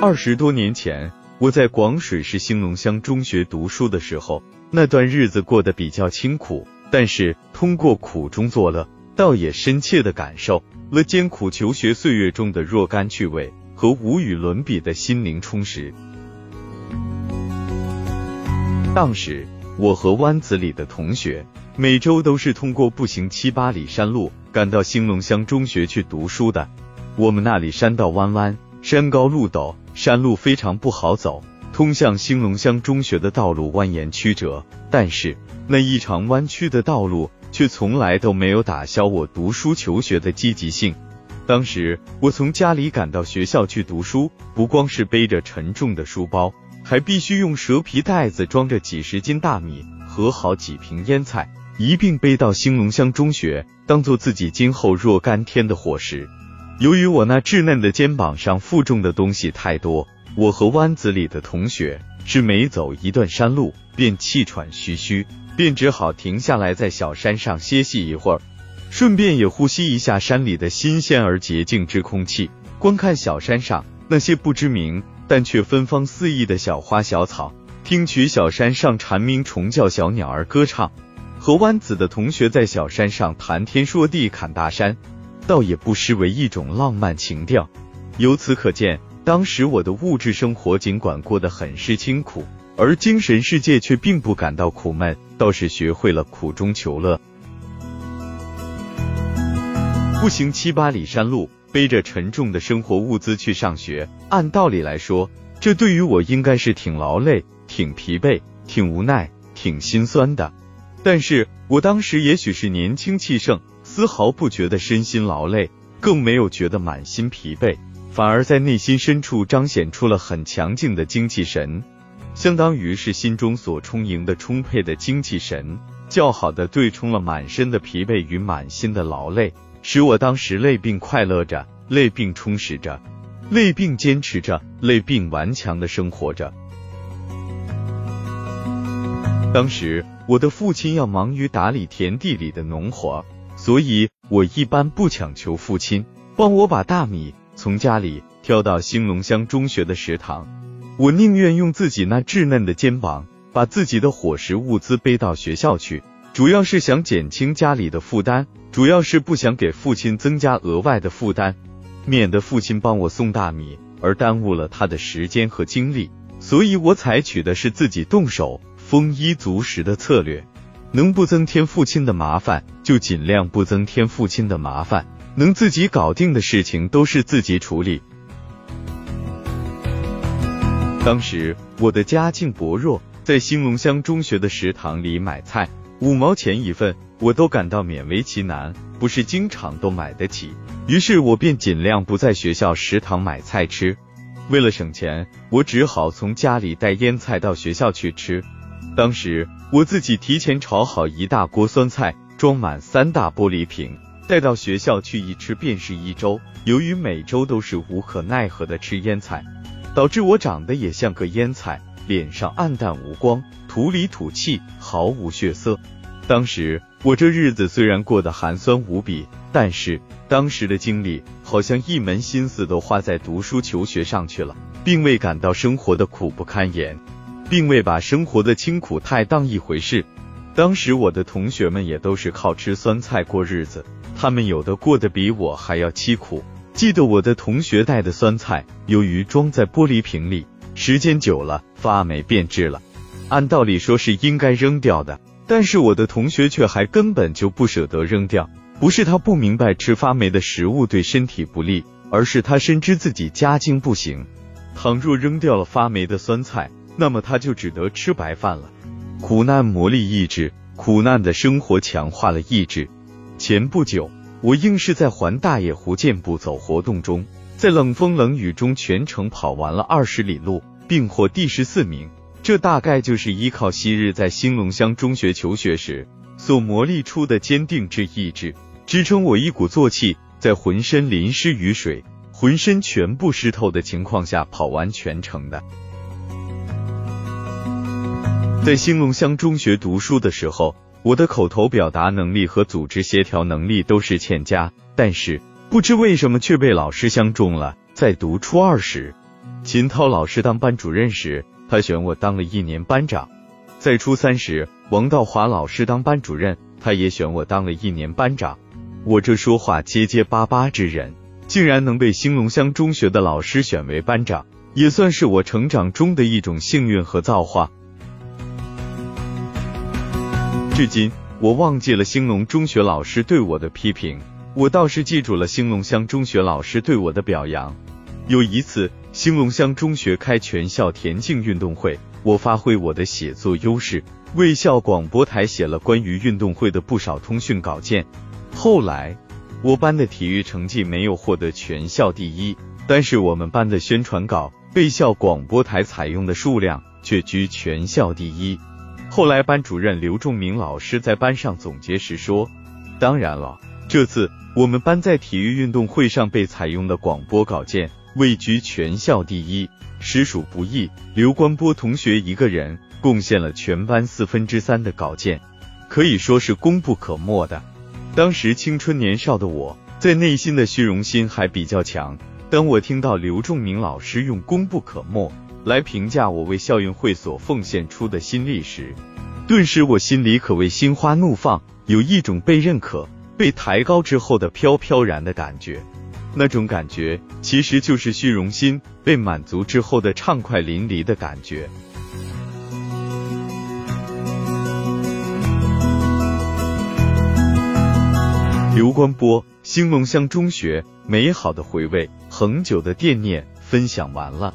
二十多年前，我在广水市兴隆乡中学读书的时候，那段日子过得比较清苦，但是通过苦中作乐，倒也深切的感受了艰苦求学岁月中的若干趣味和无与伦比的心灵充实。当时，我和湾子里的同学每周都是通过步行七八里山路赶到兴隆乡中学去读书的。我们那里山道弯弯，山高路陡，山路非常不好走。通向兴隆乡中学的道路蜿蜒曲折，但是那异常弯曲的道路却从来都没有打消我读书求学的积极性。当时我从家里赶到学校去读书，不光是背着沉重的书包。还必须用蛇皮袋子装着几十斤大米和好几瓶腌菜，一并背到兴隆乡中学，当做自己今后若干天的伙食。由于我那稚嫩的肩膀上负重的东西太多，我和湾子里的同学是每走一段山路便气喘吁吁，便只好停下来在小山上歇息一会儿，顺便也呼吸一下山里的新鲜而洁净之空气，观看小山上那些不知名。但却芬芳四溢的小花小草，听取小山上蝉鸣虫叫，小鸟儿歌唱，和湾子的同学在小山上谈天说地，侃大山，倒也不失为一种浪漫情调。由此可见，当时我的物质生活尽管过得很是清苦，而精神世界却并不感到苦闷，倒是学会了苦中求乐。步行七八里山路。背着沉重的生活物资去上学，按道理来说，这对于我应该是挺劳累、挺疲惫、挺无奈、挺心酸的。但是我当时也许是年轻气盛，丝毫不觉得身心劳累，更没有觉得满心疲惫，反而在内心深处彰显出了很强劲的精气神，相当于是心中所充盈的充沛的精气神，较好的对冲了满身的疲惫与满心的劳累。使我当时累并快乐着，累并充实着，累并坚持着，累并顽强的生活着。当时我的父亲要忙于打理田地里的农活，所以我一般不强求父亲帮我把大米从家里挑到兴隆乡中学的食堂，我宁愿用自己那稚嫩的肩膀，把自己的伙食物资背到学校去。主要是想减轻家里的负担，主要是不想给父亲增加额外的负担，免得父亲帮我送大米而耽误了他的时间和精力。所以我采取的是自己动手、丰衣足食的策略，能不增添父亲的麻烦就尽量不增添父亲的麻烦，能自己搞定的事情都是自己处理。当时我的家境薄弱，在兴隆乡中学的食堂里买菜。五毛钱一份，我都感到勉为其难，不是经常都买得起。于是我便尽量不在学校食堂买菜吃。为了省钱，我只好从家里带腌菜到学校去吃。当时我自己提前炒好一大锅酸菜，装满三大玻璃瓶，带到学校去一吃便是一周。由于每周都是无可奈何的吃腌菜，导致我长得也像个腌菜，脸上暗淡无光。土里土气，毫无血色。当时我这日子虽然过得寒酸无比，但是当时的精力好像一门心思都花在读书求学上去了，并未感到生活的苦不堪言，并未把生活的清苦太当一回事。当时我的同学们也都是靠吃酸菜过日子，他们有的过得比我还要凄苦。记得我的同学带的酸菜，由于装在玻璃瓶里，时间久了发霉变质了。按道理说是应该扔掉的，但是我的同学却还根本就不舍得扔掉。不是他不明白吃发霉的食物对身体不利，而是他深知自己家境不行。倘若扔掉了发霉的酸菜，那么他就只得吃白饭了。苦难磨砺意志，苦难的生活强化了意志。前不久，我硬是在环大野湖健步走活动中，在冷风冷雨中全程跑完了二十里路，并获第十四名。这大概就是依靠昔日在兴隆乡中学求学时所磨砺出的坚定之意志，支撑我一鼓作气，在浑身淋湿雨水、浑身全部湿透的情况下跑完全程的。在兴隆乡中学读书的时候，我的口头表达能力和组织协调能力都是欠佳，但是不知为什么却被老师相中了。在读初二时。秦涛老师当班主任时，他选我当了一年班长；在初三时，王道华老师当班主任，他也选我当了一年班长。我这说话结结巴巴之人，竟然能被兴隆乡中学的老师选为班长，也算是我成长中的一种幸运和造化。至今，我忘记了兴隆中学老师对我的批评，我倒是记住了兴隆乡中学老师对我的表扬。有一次，兴隆乡中学开全校田径运动会，我发挥我的写作优势，为校广播台写了关于运动会的不少通讯稿件。后来，我班的体育成绩没有获得全校第一，但是我们班的宣传稿被校广播台采用的数量却居全校第一。后来，班主任刘仲明老师在班上总结时说：“当然了，这次我们班在体育运动会上被采用的广播稿件位居全校第一，实属不易。刘关波同学一个人贡献了全班四分之三的稿件，可以说是功不可没的。”当时青春年少的我，在内心的虚荣心还比较强。当我听到刘仲明老师用“功不可没”来评价我为校运会所奉献出的心力时，顿时我心里可谓心花怒放，有一种被认可、被抬高之后的飘飘然的感觉。那种感觉其实就是虚荣心被满足之后的畅快淋漓的感觉。刘关波，兴隆乡中学，美好的回味，恒久的惦念，分享完了。